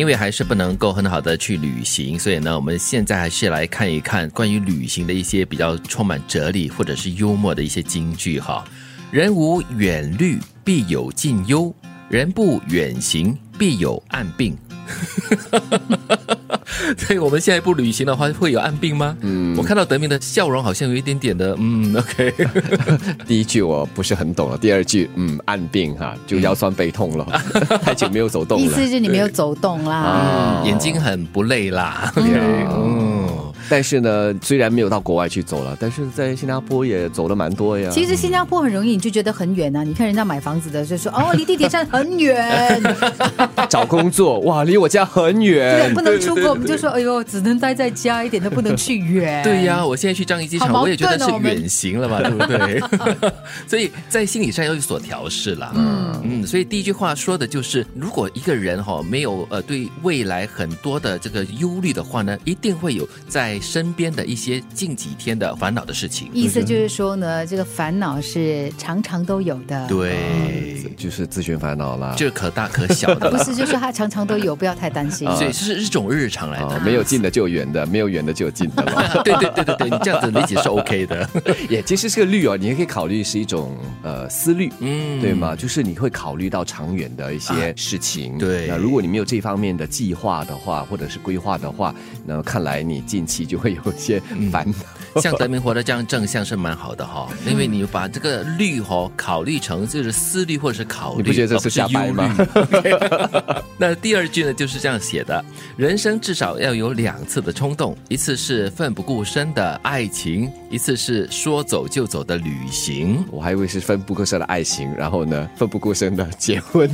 因为还是不能够很好的去旅行，所以呢，我们现在还是来看一看关于旅行的一些比较充满哲理或者是幽默的一些金句哈。人无远虑，必有近忧；人不远行，必有暗病。所以我们现在不旅行的话，会有暗病吗？嗯，我看到德明的笑容好像有一点点的，嗯，OK。第一句我不是很懂了，第二句，嗯，暗病哈，就腰酸背痛了，太久没有走动了。意思是你没有走动啦，眼睛很不累啦。OK，嗯。但是呢，虽然没有到国外去走了，但是在新加坡也走了蛮多呀。其实新加坡很容易，你就觉得很远啊。你看人家买房子的就说，哦，离地铁站很远。找工作哇，离我家很远。对，不能出国，我们就说，哎呦，只能待在家，一点都不能去远。对呀，我现在去樟宜机场，我也觉得是远行了嘛，对不对？所以在心理上要有所调试了。嗯嗯，所以第一句话说的就是，如果一个人哈没有呃对未来很多的这个忧虑的话呢，一定会有在。身边的一些近几天的烦恼的事情，意思就是说呢，这个烦恼是常常都有的，对，就是自寻烦恼啦，就是可大可小的，不是，就是他常常都有，不要太担心，所以是一种日常来的，没有近的就有远的，没有远的就有近的嘛，对对对对对，你这样子理解是 OK 的，也其实这个虑哦，你也可以考虑是一种呃思虑，嗯，对吗？就是你会考虑到长远的一些事情，对，那如果你没有这方面的计划的话，或者是规划的话，那看来你近期。就会有些烦恼，像德明活的这样正向是蛮好的哈，因为你把这个虑哈考虑成就是思虑或者是考虑，你不觉得这是瞎掰吗？那第二句呢就是这样写的：人生至少要有两次的冲动，一次是奋不顾身的爱情，一次是说走就走的旅行。我还以为是奋不顾身的爱情，然后呢奋不顾身的结婚，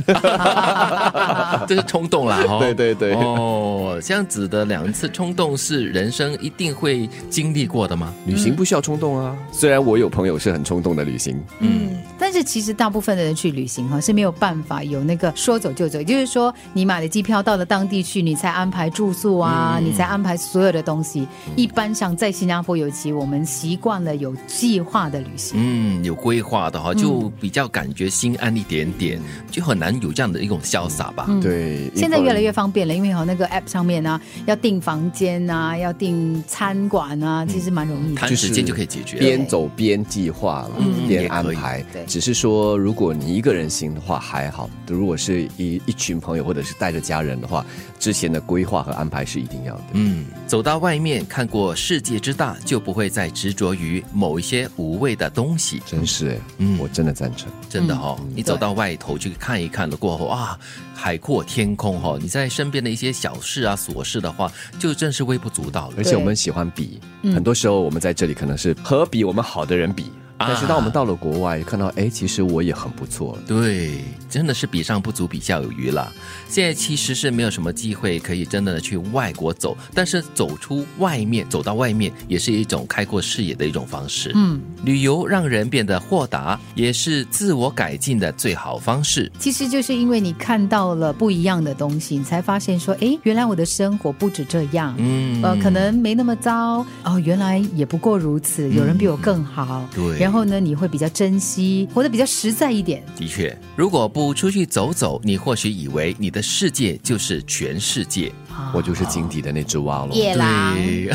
这是冲动啦！对对对，哦，这样子的两次冲动是人生。一定会经历过的吗？旅行不需要冲动啊。虽然我有朋友是很冲动的旅行，嗯，但是其实大部分的人去旅行哈是没有办法有那个说走就走，也就是说你买了机票到了当地去，你才安排住宿啊，你才安排所有的东西。一般上在新加坡尤其我们习惯了有计划的旅行，嗯，有规划的哈，就比较感觉心安一点点，就很难有这样的一种潇洒吧。对，现在越来越方便了，因为哈那个 app 上面啊要订房间啊，要订。餐馆啊，其实蛮容易，谈时间就可以解决，边走边计划了，边安排。对，只是说，如果你一个人行的话还好；如果是一一群朋友或者是带着家人的话，之前的规划和安排是一定要的。嗯，走到外面看过世界之大，就不会再执着于某一些无谓的东西。真是哎，嗯，我真的赞成，真的哦。你走到外头去看一看了过后啊，海阔天空哈，你在身边的一些小事啊、琐事的话，就真是微不足道了。而且我们喜欢比，很多时候我们在这里可能是和比我们好的人比。但是当我们到了国外，看到哎，其实我也很不错。对，真的是比上不足，比下有余了。现在其实是没有什么机会可以真的去外国走，但是走出外面，走到外面也是一种开阔视野的一种方式。嗯，旅游让人变得豁达，也是自我改进的最好方式。其实就是因为你看到了不一样的东西，你才发现说，哎，原来我的生活不止这样。嗯，呃，可能没那么糟哦，原来也不过如此，有人比我更好。对。然后呢，你会比较珍惜，活得比较实在一点。的确，如果不出去走走，你或许以为你的世界就是全世界。我就是井底的那只蛙了。对，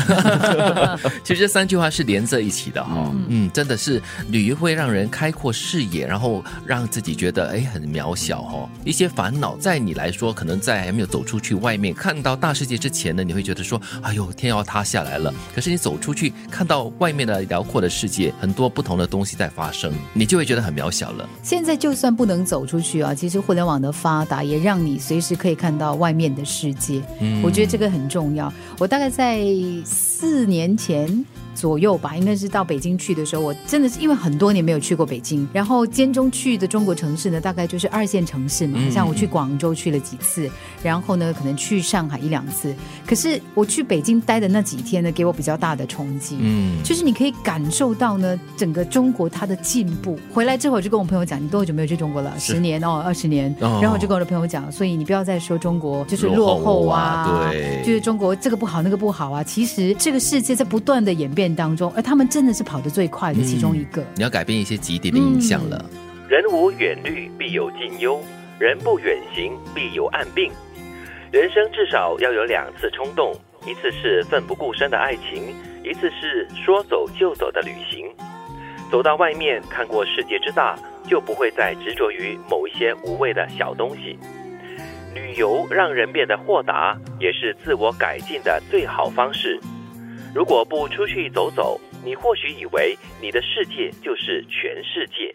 其实这三句话是连在一起的哈。嗯，真的是旅游会让人开阔视野，然后让自己觉得哎很渺小哈。一些烦恼在你来说，可能在还没有走出去外面看到大世界之前呢，你会觉得说哎呦天要塌下来了。可是你走出去看到外面的辽阔的世界，很多不同的东西在发生，你就会觉得很渺小了。现在就算不能走出去啊，其实互联网的发达也让你随时可以看到外面的世界。嗯。我觉得这个很重要。我大概在四年前。左右吧，应该是到北京去的时候，我真的是因为很多年没有去过北京，然后间中去的中国城市呢，大概就是二线城市嘛，像我去广州去了几次，然后呢，可能去上海一两次。可是我去北京待的那几天呢，给我比较大的冲击，嗯，就是你可以感受到呢，整个中国它的进步。回来之后我就跟我朋友讲，你多久没有去中国了？十年哦，二十年。然后我就跟我的朋友讲，所以你不要再说中国就是落后啊，对，就是中国这个不好那个不好啊。其实这个世界在不断的演变。当中，而他们真的是跑得最快的其中一个。你要改变一些极点的印象了。人无远虑，必有近忧；人不远行，必有暗病。人生至少要有两次冲动，一次是奋不顾身的爱情，一次是说走就走的旅行。走到外面看过世界之大，就不会再执着于某一些无谓的小东西。旅游让人变得豁达，也是自我改进的最好方式。如果不出去走走，你或许以为你的世界就是全世界。